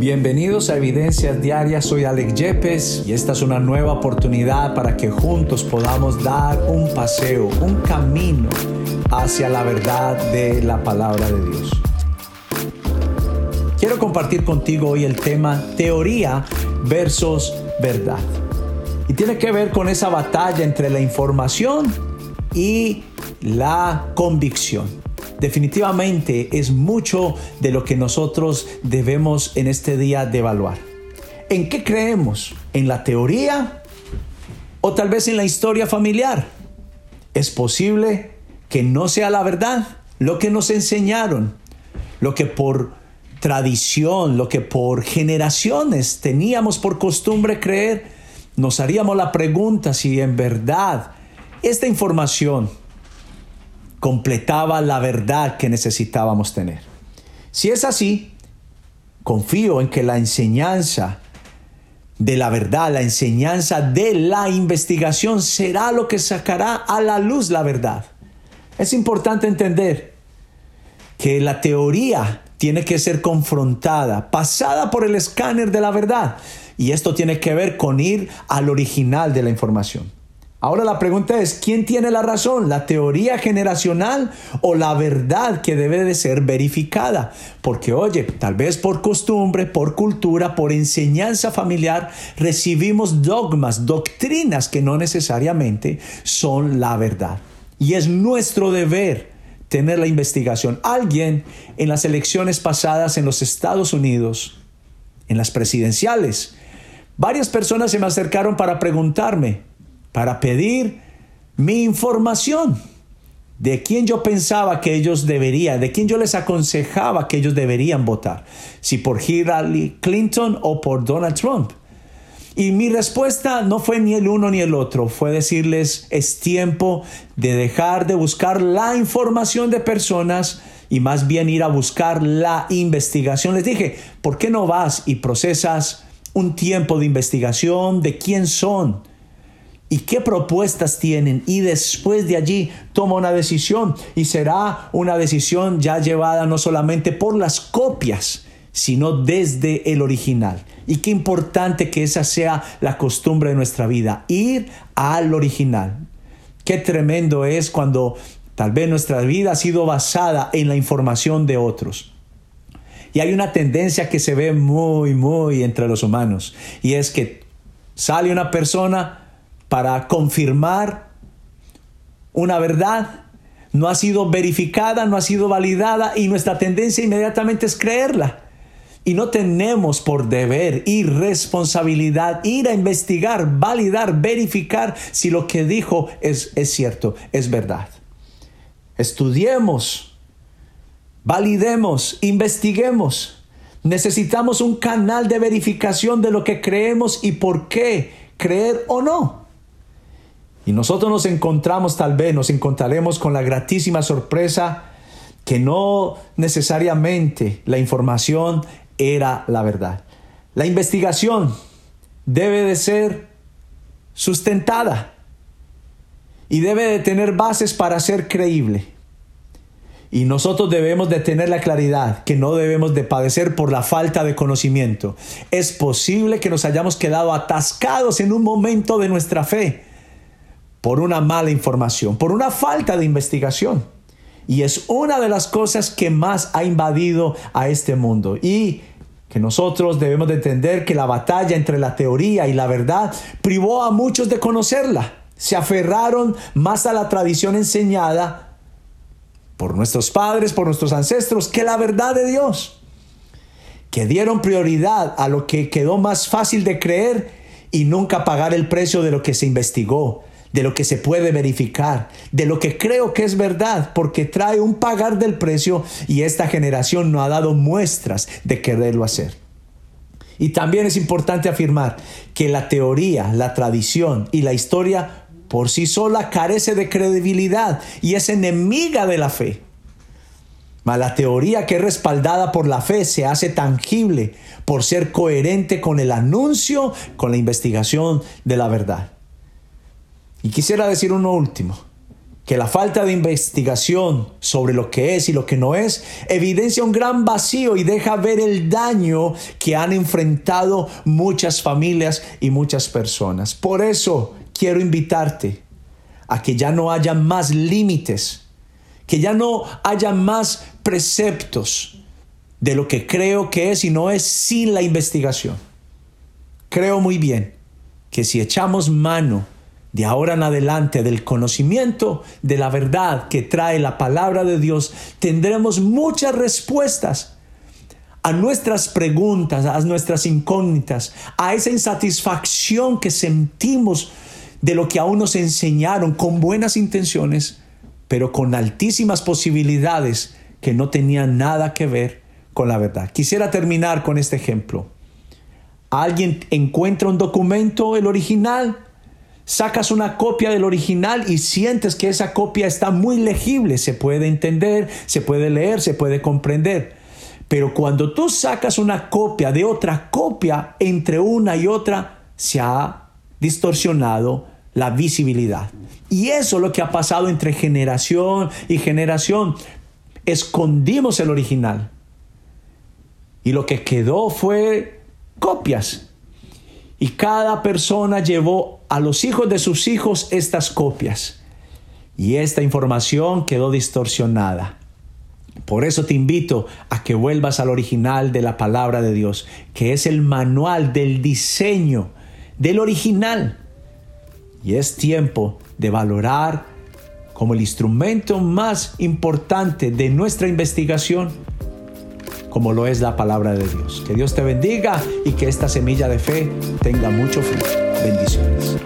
Bienvenidos a Evidencias Diarias, soy Alex Yepes y esta es una nueva oportunidad para que juntos podamos dar un paseo, un camino hacia la verdad de la palabra de Dios. Quiero compartir contigo hoy el tema teoría versus verdad. Y tiene que ver con esa batalla entre la información y la convicción definitivamente es mucho de lo que nosotros debemos en este día de evaluar. ¿En qué creemos? ¿En la teoría o tal vez en la historia familiar? Es posible que no sea la verdad lo que nos enseñaron, lo que por tradición, lo que por generaciones teníamos por costumbre creer, nos haríamos la pregunta si en verdad esta información completaba la verdad que necesitábamos tener. Si es así, confío en que la enseñanza de la verdad, la enseñanza de la investigación será lo que sacará a la luz la verdad. Es importante entender que la teoría tiene que ser confrontada, pasada por el escáner de la verdad. Y esto tiene que ver con ir al original de la información. Ahora la pregunta es, ¿quién tiene la razón? ¿La teoría generacional o la verdad que debe de ser verificada? Porque oye, tal vez por costumbre, por cultura, por enseñanza familiar, recibimos dogmas, doctrinas que no necesariamente son la verdad. Y es nuestro deber tener la investigación. Alguien en las elecciones pasadas en los Estados Unidos, en las presidenciales, varias personas se me acercaron para preguntarme, para pedir mi información de quién yo pensaba que ellos deberían, de quién yo les aconsejaba que ellos deberían votar, si por Hillary Clinton o por Donald Trump. Y mi respuesta no fue ni el uno ni el otro, fue decirles es tiempo de dejar de buscar la información de personas y más bien ir a buscar la investigación. Les dije, ¿por qué no vas y procesas un tiempo de investigación de quién son? Y qué propuestas tienen y después de allí toma una decisión y será una decisión ya llevada no solamente por las copias, sino desde el original. Y qué importante que esa sea la costumbre de nuestra vida, ir al original. Qué tremendo es cuando tal vez nuestra vida ha sido basada en la información de otros. Y hay una tendencia que se ve muy, muy entre los humanos, y es que sale una persona, para confirmar una verdad, no ha sido verificada, no ha sido validada y nuestra tendencia inmediatamente es creerla. Y no tenemos por deber y responsabilidad ir a investigar, validar, verificar si lo que dijo es, es cierto, es verdad. Estudiemos, validemos, investiguemos. Necesitamos un canal de verificación de lo que creemos y por qué creer o no. Y nosotros nos encontramos tal vez, nos encontraremos con la gratísima sorpresa que no necesariamente la información era la verdad. La investigación debe de ser sustentada y debe de tener bases para ser creíble. Y nosotros debemos de tener la claridad que no debemos de padecer por la falta de conocimiento. Es posible que nos hayamos quedado atascados en un momento de nuestra fe por una mala información, por una falta de investigación. Y es una de las cosas que más ha invadido a este mundo. Y que nosotros debemos de entender que la batalla entre la teoría y la verdad privó a muchos de conocerla. Se aferraron más a la tradición enseñada por nuestros padres, por nuestros ancestros, que la verdad de Dios. Que dieron prioridad a lo que quedó más fácil de creer y nunca pagar el precio de lo que se investigó, de lo que se puede verificar, de lo que creo que es verdad, porque trae un pagar del precio y esta generación no ha dado muestras de quererlo hacer. Y también es importante afirmar que la teoría, la tradición y la historia por sí sola carece de credibilidad y es enemiga de la fe. Mas la teoría que es respaldada por la fe se hace tangible por ser coherente con el anuncio, con la investigación de la verdad. Y quisiera decir uno último. que la falta de investigación sobre lo que es y lo que no es evidencia un gran vacío y deja ver el daño que han enfrentado muchas familias y muchas personas. Por eso quiero invitarte a que ya no haya más límites, que ya no haya más preceptos de lo que creo que es y no es sin la investigación. Creo muy bien que si echamos mano de ahora en adelante del conocimiento de la verdad que trae la palabra de Dios, tendremos muchas respuestas a nuestras preguntas, a nuestras incógnitas, a esa insatisfacción que sentimos de lo que aún nos enseñaron con buenas intenciones, pero con altísimas posibilidades que no tenían nada que ver con la verdad. Quisiera terminar con este ejemplo. Alguien encuentra un documento, el original, sacas una copia del original y sientes que esa copia está muy legible, se puede entender, se puede leer, se puede comprender. Pero cuando tú sacas una copia de otra copia, entre una y otra se ha distorsionado la visibilidad. Y eso es lo que ha pasado entre generación y generación. Escondimos el original. Y lo que quedó fue copias. Y cada persona llevó a los hijos de sus hijos estas copias. Y esta información quedó distorsionada. Por eso te invito a que vuelvas al original de la palabra de Dios, que es el manual del diseño del original. Y es tiempo de valorar como el instrumento más importante de nuestra investigación, como lo es la palabra de Dios. Que Dios te bendiga y que esta semilla de fe tenga mucho fruto. Bendiciones.